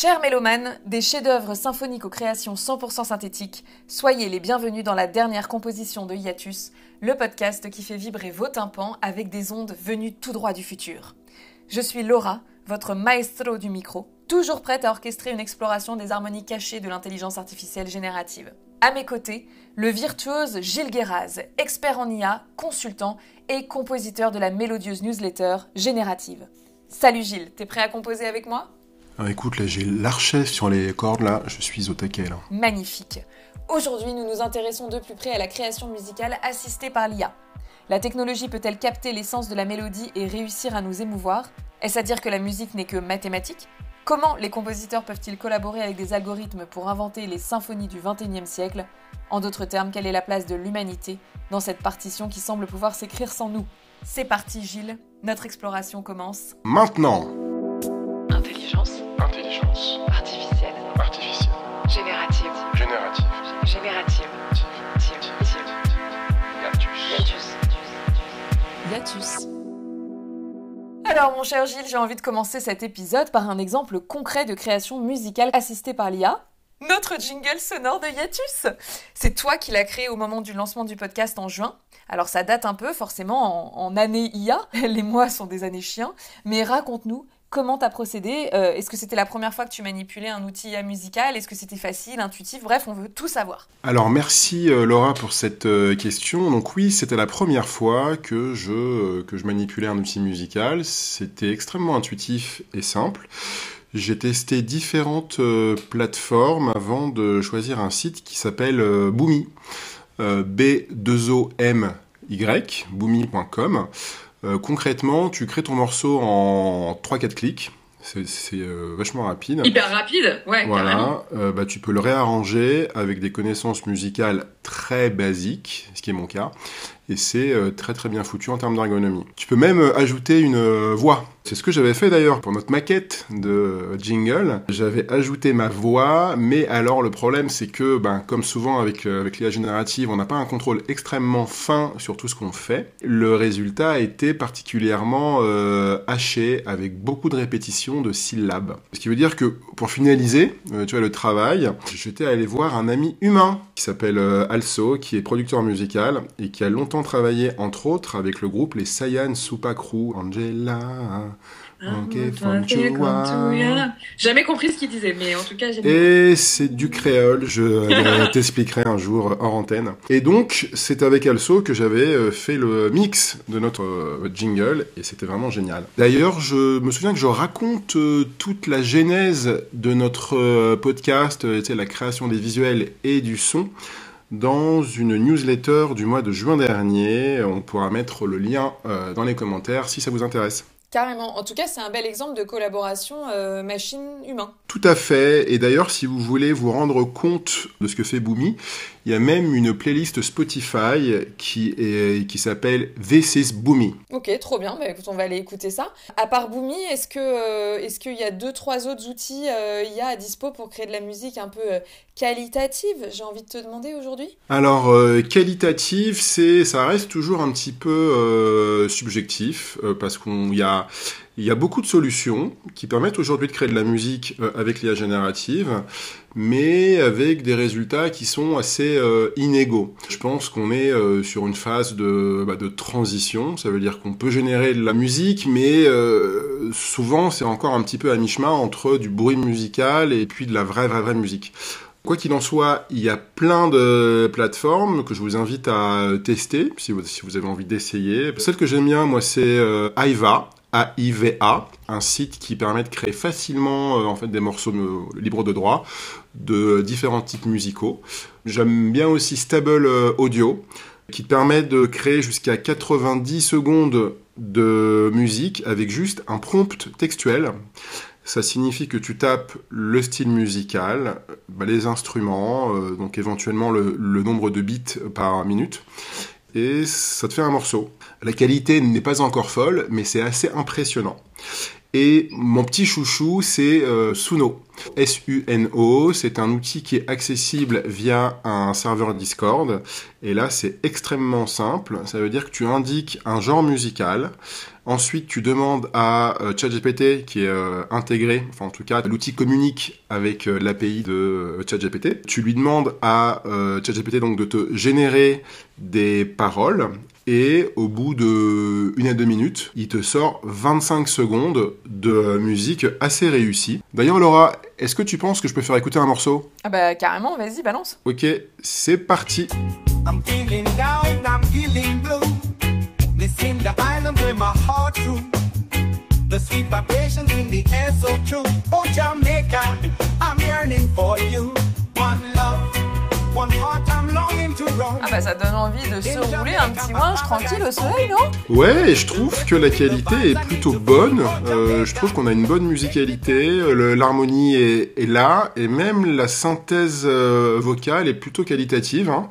Chers mélomanes, des chefs-d'œuvre symphoniques aux créations 100% synthétiques, soyez les bienvenus dans la dernière composition de Hiatus, le podcast qui fait vibrer vos tympans avec des ondes venues tout droit du futur. Je suis Laura, votre maestro du micro, toujours prête à orchestrer une exploration des harmonies cachées de l'intelligence artificielle générative. À mes côtés, le virtuose Gilles Guéraz, expert en IA, consultant et compositeur de la mélodieuse newsletter Générative. Salut Gilles, t'es prêt à composer avec moi? Ah, écoute, là j'ai l'archet sur les cordes, là, je suis au taquet là. Magnifique. Aujourd'hui, nous nous intéressons de plus près à la création musicale assistée par l'IA. La technologie peut-elle capter l'essence de la mélodie et réussir à nous émouvoir? Est-ce à dire que la musique n'est que mathématique? Comment les compositeurs peuvent-ils collaborer avec des algorithmes pour inventer les symphonies du XXIe siècle? En d'autres termes, quelle est la place de l'humanité dans cette partition qui semble pouvoir s'écrire sans nous? C'est parti Gilles, notre exploration commence. Maintenant. Intelligence. Artificielle. Artificielle. Générative. Générative. Générative. Hiatus. Hiatus. Alors mon cher Gilles, j'ai envie de commencer cet épisode par un exemple concret de création musicale assistée par l'IA. Notre jingle sonore de Hiatus C'est toi qui l'as créé au moment du lancement du podcast en juin. Alors ça date un peu forcément en, en année IA, les mois sont des années chiens, mais raconte-nous Comment t'as procédé euh, Est-ce que c'était la première fois que tu manipulais un outil musical Est-ce que c'était facile, intuitif Bref, on veut tout savoir. Alors merci euh, Laura pour cette euh, question. Donc oui, c'était la première fois que je, que je manipulais un outil musical. C'était extrêmement intuitif et simple. J'ai testé différentes plateformes avant de choisir un site qui s'appelle Boomy. B2OMY, boomy.com. Euh, concrètement, tu crées ton morceau en 3-4 clics. C'est euh, vachement rapide. Hyper rapide, ouais. Voilà, euh, bah, tu peux le réarranger avec des connaissances musicales très basiques, ce qui est mon cas, et c'est euh, très très bien foutu en termes d'ergonomie. Tu peux même euh, ajouter une euh, voix. C'est ce que j'avais fait d'ailleurs pour notre maquette de jingle. J'avais ajouté ma voix, mais alors le problème c'est que, ben, comme souvent avec, avec l'IA générative, on n'a pas un contrôle extrêmement fin sur tout ce qu'on fait. Le résultat a été particulièrement haché avec beaucoup de répétitions de syllabes. Ce qui veut dire que pour finaliser, tu vois, le travail, j'étais allé voir un ami humain qui s'appelle Also, qui est producteur musical et qui a longtemps travaillé entre autres avec le groupe les Sayan Supakru, Angela. Ah, Jamais compris ce qu'il disait, mais en tout cas, j'ai. Et c'est du créole, je euh, t'expliquerai un jour hors antenne. Et donc, c'est avec Also que j'avais euh, fait le mix de notre euh, jingle, et c'était vraiment génial. D'ailleurs, je me souviens que je raconte toute la genèse de notre podcast, la création des visuels et du son dans une newsletter du mois de juin dernier. On pourra mettre le lien euh, dans les commentaires si ça vous intéresse. Carrément. En tout cas, c'est un bel exemple de collaboration euh, machine-humain. Tout à fait. Et d'ailleurs, si vous voulez vous rendre compte de ce que fait Boomy, il y a même une playlist Spotify qui, est, qui s'appelle This is Boomy. Ok, trop bien. Bah, écoute, on va aller écouter ça. À part Boomy, est-ce que euh, est-ce qu'il y a deux trois autres outils euh, il y a à dispo pour créer de la musique un peu euh, qualitative J'ai envie de te demander aujourd'hui? Alors qualitative, c'est ça reste toujours un petit peu subjectif parce qu'on y a il y a beaucoup de solutions qui permettent aujourd'hui de créer de la musique euh, avec l'IA générative, mais avec des résultats qui sont assez euh, inégaux. Je pense qu'on est euh, sur une phase de, bah, de, transition, ça veut dire qu'on peut générer de la musique, mais souvent c'est encore un petit peu à mi-chemin entre du bruit musical et puis de la vraie, vraie, vraie musique. Quoi qu'il en soit, il y a plein de plateformes que je vous invite à tester si vous, si vous avez envie d'essayer. Celle que j'aime bien, moi, c'est Aiva. AIVA, un site qui permet de créer facilement euh, en fait des morceaux libres de droit de différents types musicaux. J'aime bien aussi Stable euh, Audio qui permet de créer jusqu'à 90 secondes de musique avec juste un prompt textuel. Ça signifie que tu tapes le style musical, bah, les instruments, euh, donc éventuellement le, le nombre de bits par minute, et ça te fait un morceau. La qualité n'est pas encore folle, mais c'est assez impressionnant. Et mon petit chouchou, c'est euh, Suno. S-U-N-O, c'est un outil qui est accessible via un serveur Discord. Et là, c'est extrêmement simple. Ça veut dire que tu indiques un genre musical. Ensuite, tu demandes à euh, ChatGPT, qui est euh, intégré, enfin en tout cas, l'outil communique avec euh, l'API de ChatGPT. Tu lui demandes à ChatGPT donc de te générer des paroles et au bout de une à deux minutes, il te sort 25 secondes de musique assez réussie. D'ailleurs, Laura, est-ce que tu penses que je peux faire écouter un morceau? Ah bah carrément, vas-y, balance. Ok, c'est parti. I'm feeling down, I'm feeling blue. This in the island where my heart true. The sweet vibrations in the air so true. Oh Jamaica, I'm yearning for you. Ah bah ça donne envie de se rouler un petit ouinge tranquille au soleil, non? Ouais, et je trouve que la qualité est plutôt bonne. Euh, je trouve qu'on a une bonne musicalité, euh, l'harmonie est, est là, et même la synthèse euh, vocale est plutôt qualitative. hein.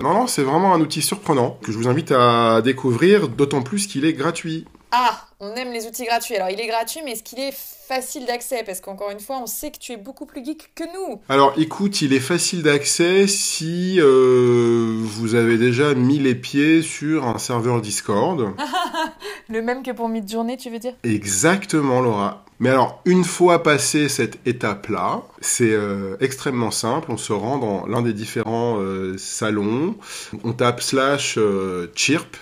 Non, non, c'est vraiment un outil surprenant que je vous invite à découvrir, d'autant plus qu'il est gratuit. Ah, on aime les outils gratuits. Alors il est gratuit, mais est-ce qu'il est facile d'accès? Parce qu'encore une fois, on sait que tu es beaucoup plus geek que nous. Alors écoute, il est facile d'accès si euh, vous avez déjà mis les pieds sur un serveur Discord. Le même que pour Mid-Journée, tu veux dire? Exactement, Laura. Mais alors, une fois passé cette étape-là, c'est euh, extrêmement simple. On se rend dans l'un des différents euh, salons. On tape slash chirp,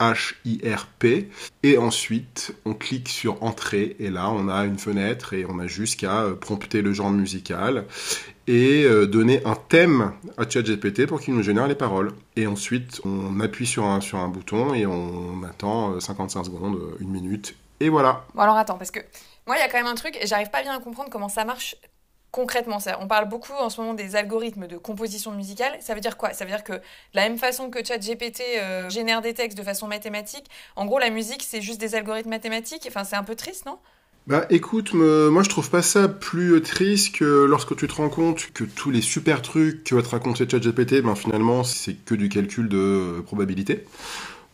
C-H-I-R-P. Et ensuite, on clique sur entrée. Et là, on a une fenêtre et on a juste qu'à euh, prompter le genre musical et euh, donner un thème à ChatGPT pour qu'il nous génère les paroles. Et ensuite, on appuie sur un, sur un bouton et on attend euh, 55 secondes, euh, une minute. Et voilà. Bon alors attends, parce que moi il y a quand même un truc, et j'arrive pas bien à comprendre comment ça marche concrètement. Ça, on parle beaucoup en ce moment des algorithmes de composition musicale. Ça veut dire quoi? Ça veut dire que la même façon que ChatGPT euh, génère des textes de façon mathématique, en gros la musique c'est juste des algorithmes mathématiques? Enfin c'est un peu triste, non? Bah écoute, moi je trouve pas ça plus triste que lorsque tu te rends compte que tous les super trucs que va te raconter ChatGPT, ben finalement c'est que du calcul de euh, probabilité.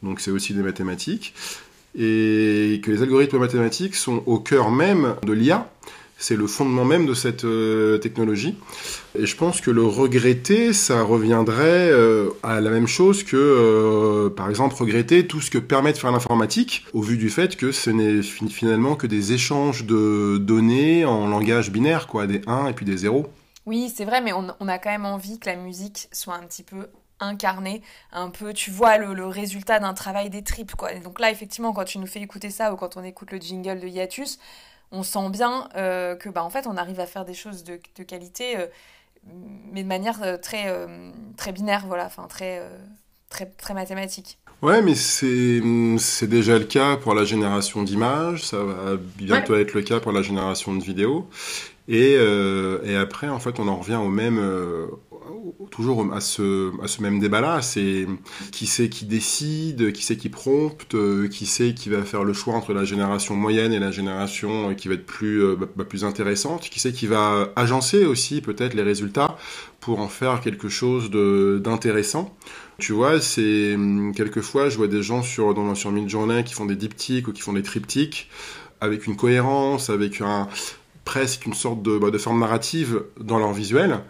Donc c'est aussi des mathématiques. Et que les algorithmes mathématiques sont au cœur même de l'IA. C'est le fondement même de cette euh, technologie. Et je pense que le regretter, ça reviendrait euh, à la même chose que, euh, par exemple, regretter tout ce que permet de faire l'informatique, au vu du fait que ce n'est fi- finalement que des échanges de données en langage binaire, quoi, des 1 et puis des 0. Oui, c'est vrai, mais on, a quand même envie que la musique soit un petit peu incarnée, un peu, tu vois, le, résultat d'un travail des tripes, quoi. Donc là, effectivement, quand tu nous fais écouter ça ou quand on écoute le jingle de Hiatus, on sent bien euh, que, bah, en fait, on arrive à faire des choses de, de qualité, euh, mais de manière euh, très, très binaire, voilà, enfin, très, très, très mathématique. Ouais, mais c'est c'est déjà le cas pour la génération d'images, ça va bientôt être le cas pour la génération de vidéos. Et, et après, en fait, on en revient au même, toujours à ce, même débat-là. C'est qui c'est qui décide, qui c'est qui prompte, euh, qui c'est qui va faire le choix entre la génération moyenne et la génération euh, qui va être plus, euh, bah, bah, plus intéressante, qui c'est qui va agencer aussi peut-être les résultats pour en faire quelque chose d'intéressant. Tu vois, c'est hum, quelquefois je vois des gens sur dans sur Midjourney qui font des diptyques ou qui font des triptyques avec une cohérence, avec un presque une sorte de, bah, de forme narrative dans leur visuel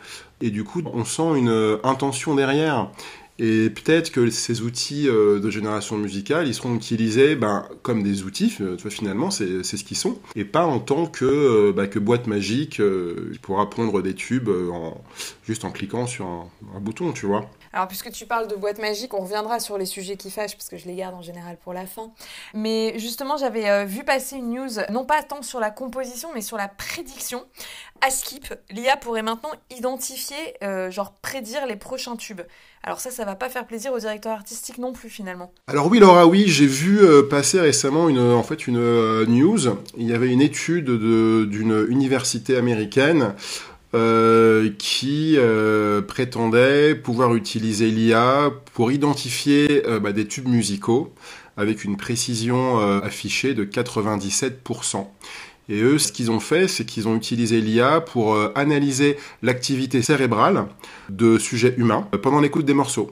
et du coup on sent une euh, intention derrière. Et peut-être que ces outils euh, de génération musicale, ils seront utilisés ben, comme des outils, euh, tu vois, finalement, c'est ce qu'ils sont, et pas en tant que, bah, que boîte magique qui pourra pondre des tubes en, juste en cliquant sur un, bouton, tu vois. Alors, puisque tu parles de boîte magique, on reviendra sur les sujets qui fâchent, parce que je les garde en général pour la fin. Mais justement, j'avais vu passer une news, non pas tant sur la composition, mais sur la prédiction. À Skip, l'IA pourrait maintenant identifier, genre prédire les prochains tubes. Alors ça, ça va pas faire plaisir au directeur artistique non plus, finalement. Alors oui, Laura, oui, j'ai vu euh, passer récemment une, en fait, une euh, news. Il y avait une étude de- d'une université américaine euh, qui euh, prétendait pouvoir utiliser l'IA pour identifier euh, bah, des tubes musicaux avec une précision euh, affichée de 97%. Et eux, ce qu'ils ont fait, c'est qu'ils ont utilisé l'IA pour euh, analyser l'activité cérébrale de sujets humains euh, pendant l'écoute des morceaux.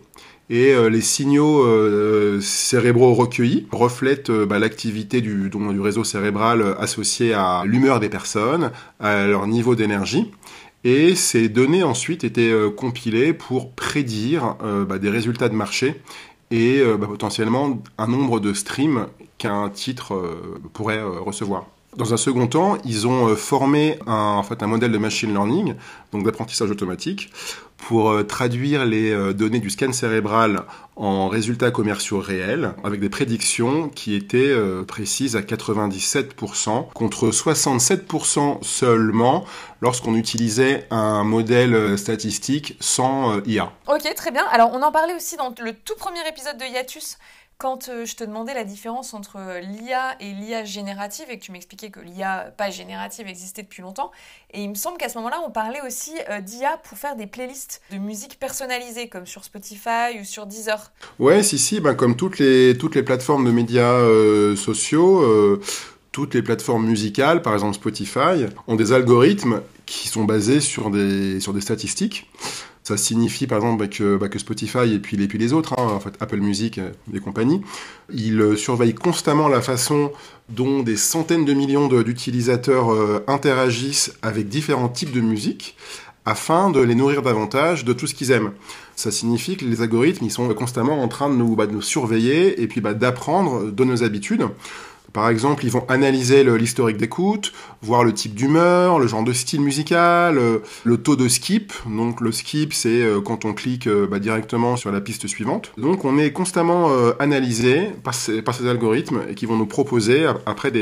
et euh, les signaux cérébraux recueillis reflètent bah, l'activité du, réseau cérébral associé à l'humeur des personnes, à leur niveau d'énergie. Et ces données ensuite étaient compilées pour prédire bah, des résultats de marché et bah, potentiellement un nombre de streams qu'un titre pourrait recevoir. Dans un second temps, ils ont euh, formé un, en fait, un modèle de machine learning, donc d'apprentissage automatique, pour euh, traduire les euh, données du scan cérébral en résultats commerciaux réels, avec des prédictions qui étaient précises à 97%, contre 67% seulement lorsqu'on utilisait un modèle statistique sans IA. Ok, très bien. Alors, on en parlait aussi dans le tout premier épisode de Hiatus, quand euh, je te demandais la différence entre euh, l'IA et l'IA générative, et que tu m'expliquais que l'IA pas générative existait depuis longtemps. Et il me semble qu'à ce moment-là, on parlait aussi euh, d'IA pour faire des playlists de musique personnalisées, comme sur Spotify ou sur Deezer. Ouais, si, si, ben, comme toutes les, toutes les plateformes de médias sociaux, toutes les plateformes musicales, par exemple Spotify, ont des algorithmes qui sont basés sur des, sur des statistiques. Ça signifie par exemple bah, que, bah, que Spotify et puis, les autres, hein, Apple Music et compagnie, ils euh, surveillent constamment la façon dont des centaines de millions d'utilisateurs euh, interagissent avec différents types de musique afin de les nourrir davantage de tout ce qu'ils aiment. Ça signifie que les algorithmes, ils sont constamment en train de nous, bah, surveiller et puis d'apprendre de nos habitudes. Par exemple, ils vont analyser l'historique d'écoute, voir le type d'humeur, le genre de style musical, euh, le taux de skip. Donc le skip, c'est euh, quand on clique euh, bah, directement sur la piste suivante. Donc on est constamment analysé par ces, algorithmes et qui vont nous proposer ap- après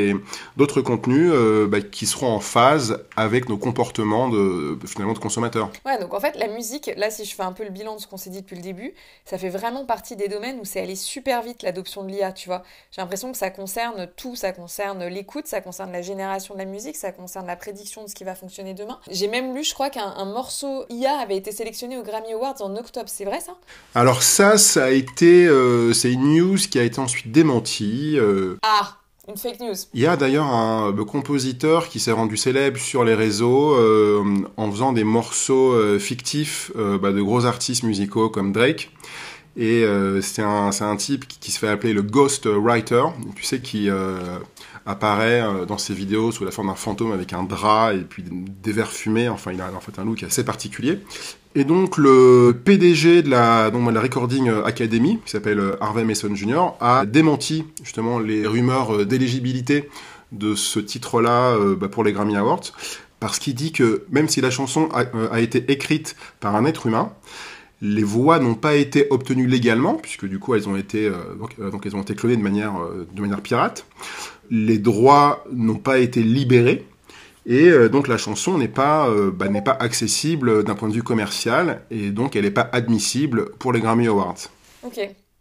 d'autres contenus bah, qui seront en phase avec nos comportements de finalement de consommateurs. Ouais, donc en fait, la musique, là, si je fais un peu le bilan de ce qu'on s'est dit depuis le début, ça fait vraiment partie des domaines où c'est allé super vite l'adoption de l'IA, tu vois. J'ai l'impression que ça concerne ça concerne l'écoute, ça concerne la génération de la musique, ça concerne la prédiction de ce qui va fonctionner demain. J'ai même lu, je crois, qu'un un morceau IA avait été sélectionné aux Grammy Awards en octobre, c'est vrai ça? Alors ça, ça a été, euh, c'est une news qui a été ensuite démentie. euh, Ah une fake news. Il y a d'ailleurs un euh, compositeur qui s'est rendu célèbre sur les réseaux en faisant des morceaux fictifs bah, de gros artistes musicaux comme Drake. Et euh, c'est un, un type qui, se fait appeler le Ghost Writer, tu sais, qui euh, apparaît euh, dans ses vidéos sous la forme d'un fantôme avec un drap et puis des verres fumés. Enfin, il a en fait un look assez particulier. Et donc le PDG de la, donc, de la Recording Academy, qui s'appelle Harvey Mason Jr., a démenti justement les rumeurs d'éligibilité de ce titre-là bah, pour les Grammy Awards, parce qu'il dit que même si la chanson a été écrite par un être humain, les voix n'ont pas été obtenues légalement, puisque du coup elles ont été, euh, euh, donc elles ont été clonées de manière, euh, de manière pirate. Les droits n'ont pas été libérés. Et donc la chanson n'est pas, bah, n'est pas accessible d'un point de vue commercial et donc elle n'est pas admissible pour les Grammy Awards. Ok.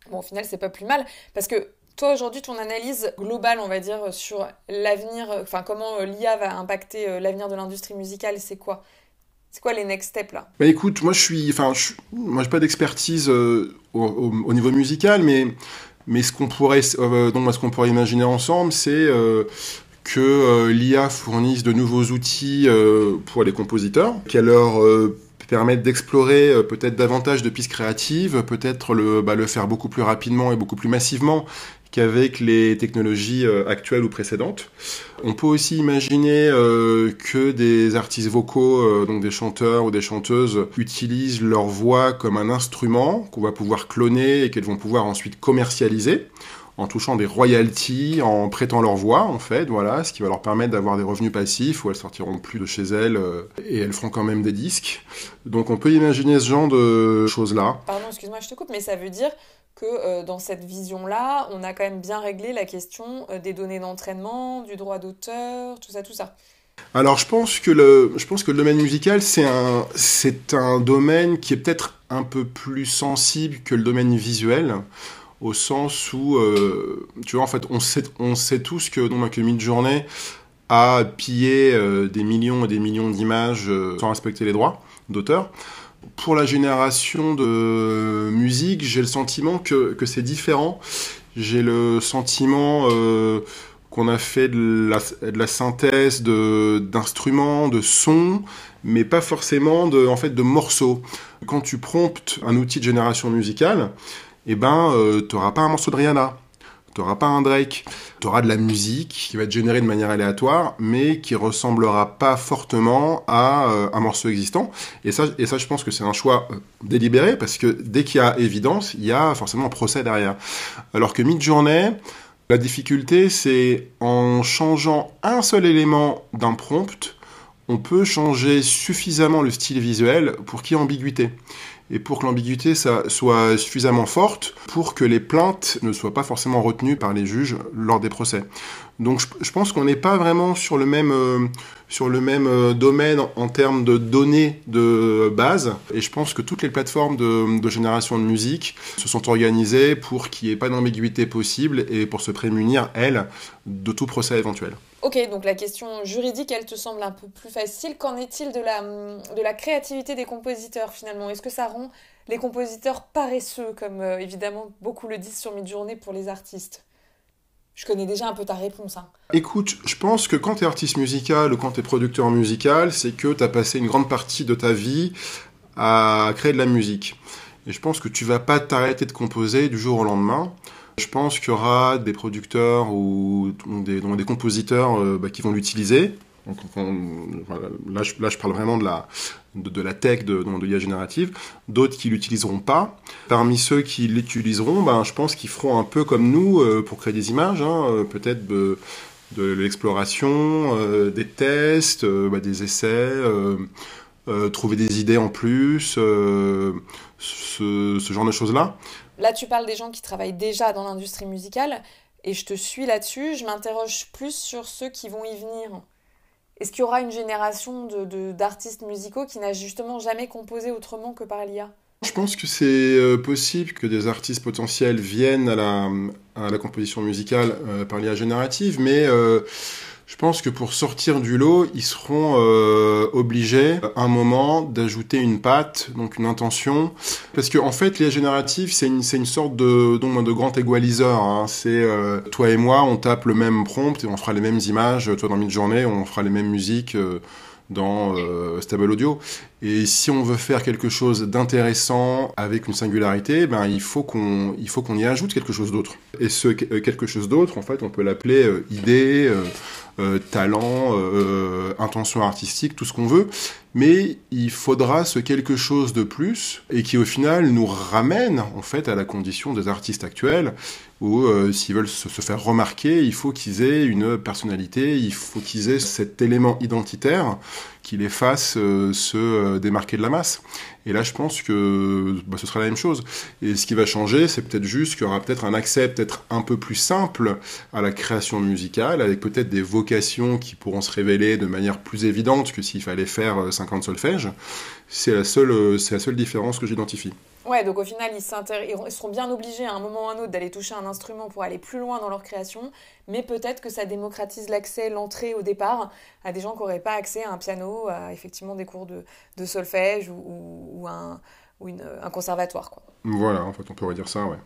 Bon, au final, c'est pas plus mal. Parce que toi, aujourd'hui, ton analyse globale, on va dire, sur l'avenir, enfin, comment l'IA va impacter l'avenir de l'industrie musicale, c'est quoi? C'est quoi les next steps là? Bah écoute, moi je suis, enfin, je, moi j'ai pas d'expertise euh, au, au- au niveau musical, mais mais ce qu'on pourrait, euh, donc pourrait imaginer ensemble, c'est euh, que l'IA fournisse de nouveaux outils pour les compositeurs, qu'elle leur euh, permette d'explorer peut-être davantage de pistes créatives, peut-être le, bah, le faire beaucoup plus rapidement et beaucoup plus massivement qu'avec les technologies euh, actuelles ou précédentes. On peut aussi imaginer euh, que des artistes vocaux, euh, donc des chanteurs ou des chanteuses, utilisent leur voix comme un instrument qu'on va pouvoir cloner et qu'elles vont pouvoir ensuite commercialiser en touchant des royalties, en prêtant leur voix, en fait, voilà, ce qui va leur permettre d'avoir des revenus passifs où elles sortiront plus de chez elles euh, et elles feront quand même des disques. Donc on peut imaginer ce genre de choses-là. Pardon, excuse-moi, je te coupe, mais ça veut dire que euh, dans cette vision-là, on a quand même bien réglé la question euh, des données d'entraînement, du droit d'auteur, tout ça, tout ça. Alors je pense que le, je pense que le domaine musical c'est un, c'est un domaine qui est peut-être un peu plus sensible que le domaine visuel, au sens où, euh, tu vois, en fait, on sait, on sait tous que, donc, que Midjourney a pillé euh, des millions et des millions d'images euh, sans respecter les droits d'auteur. Pour la génération de musique, j'ai le sentiment que, que c'est différent. J'ai le sentiment euh, qu'on a fait de la, de synthèse de d'instruments, de sons, mais pas forcément de en fait de morceaux. Quand tu promptes un outil de génération musicale, eh ben euh, tu n'auras pas un morceau de Rihanna, tu n'auras pas un Drake, tu auras de la musique qui va être générée de manière aléatoire, mais qui ressemblera pas fortement à euh, un morceau existant. Et ça, et ça, je pense que c'est un choix euh, délibéré parce que dès qu'il y a évidence, il y a forcément un procès derrière. Alors que mid-journée, la difficulté, c'est en changeant un seul élément d'un prompt, on peut changer suffisamment le style visuel pour qu'il y ait ambiguïté et pour que l'ambiguïté soit suffisamment forte pour que les plaintes ne soient pas forcément retenues par les juges lors des procès. Donc je, pense qu'on n'est pas vraiment sur le même, euh, euh, domaine en, termes de données de base. Et je pense que toutes les plateformes de, de génération de musique se sont organisées pour qu'il n'y ait pas d'ambiguïté possible et pour se prémunir, elles, de tout procès éventuel. Ok, donc la question juridique, elle te semble un peu plus facile. Qu'en est-il de la, la créativité des compositeurs finalement? Est-ce que ça rend les compositeurs paresseux, comme euh, évidemment beaucoup le disent sur Midjourney pour les artistes? Je connais déjà un peu ta réponse. Hein. Écoute, je pense que quand tu es artiste musical ou quand tu es producteur musical, c'est que tu as passé une grande partie de ta vie à créer de la musique. Et je pense que tu vas pas t'arrêter de composer du jour au lendemain. Je pense qu'il y aura des producteurs ou des, compositeurs euh, bah, qui vont l'utiliser. là, je, parle vraiment de la, de, la tech, de, l'IA générative. D'autres qui l'utiliseront pas. Parmi ceux qui l'utiliseront, ben, je pense qu'ils feront un peu comme nous euh, pour créer des images. Hein, euh, peut-être de, l'exploration, des tests, bah, des essais, trouver des idées en plus, ce genre de choses-là. Là, tu parles des gens qui travaillent déjà dans l'industrie musicale, et je te suis là-dessus. Je m'interroge plus sur ceux qui vont y venir. Est-ce qu'il y aura une génération d'artistes musicaux qui n'a justement jamais composé autrement que par l'IA je pense que c'est euh, possible que des artistes potentiels viennent à la, composition musicale euh, par l'IA générative, mais euh, je pense que pour sortir du lot, ils seront euh, obligés à un moment d'ajouter une patte, donc une intention, parce que en fait, l'IA générative, c'est une, une sorte de, donc, de grand égaliseur. Hein. C'est euh, toi et moi, on tape le même prompt et on fera les mêmes images. Toi dans Midjourney, on fera les mêmes musiques. Euh, dans euh, Stable Audio. Et si on veut faire quelque chose d'intéressant avec une singularité, ben il faut qu'on qu'on y ajoute quelque chose d'autre. Et ce quelque chose d'autre, en fait, on peut l'appeler idée, euh, talent, euh, intention artistique, tout ce qu'on veut, mais il faudra ce quelque chose de plus et qui au final nous ramène en fait à la condition des artistes actuels où euh, s'ils veulent se, faire remarquer, il faut qu'ils aient une personnalité, il faut qu'ils aient cet élément identitaire qui les fasse se démarquer de la masse. Et là, je pense que bah, ce sera la même chose. Et ce qui va changer, c'est peut-être juste qu'il y aura peut-être un accès peut-être un peu plus simple à la création musicale, avec peut-être des vocations qui pourront se révéler de manière plus évidente que s'il fallait faire 50 euh, solfèges. C'est la seule, euh, c'est la seule différence que j'identifie. Ouais, donc au final, ils, seront bien obligés à un moment ou à un autre d'aller toucher un instrument pour aller plus loin dans leur création, mais peut-être que ça démocratise l'accès, l'entrée au départ à des gens qui n'auraient pas accès à un piano, à effectivement des cours de, de solfège ou, ou, un, ou une, un conservatoire. Quoi. Voilà, en fait, on pourrait dire ça, ouais.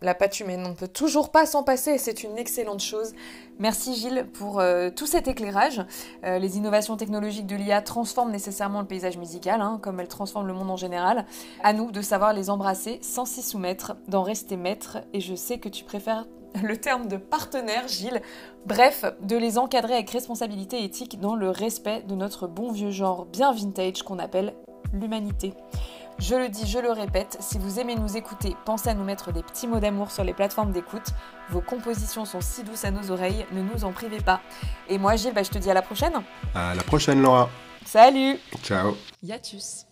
La pâte humaine, on ne peut toujours pas s'en passer, c'est une excellente chose. Merci Gilles pour euh, tout cet éclairage. Euh, les innovations technologiques de l'IA transforment nécessairement le paysage musical, hein, comme elles transforment le monde en général. À nous de savoir les embrasser sans s'y soumettre, d'en rester maître, et je sais que tu préfères le terme de partenaire, Gilles. Bref, de les encadrer avec responsabilité éthique dans le respect de notre bon vieux genre bien vintage qu'on appelle l'humanité. Je le dis, je le répète, si vous aimez nous écouter, pensez à nous mettre des petits mots d'amour sur les plateformes d'écoute. Vos compositions sont si douces à nos oreilles, ne nous en privez pas. Et moi, Gilles, bah, je te dis à la prochaine. À la prochaine, Laura. Salut. Ciao. Yatus.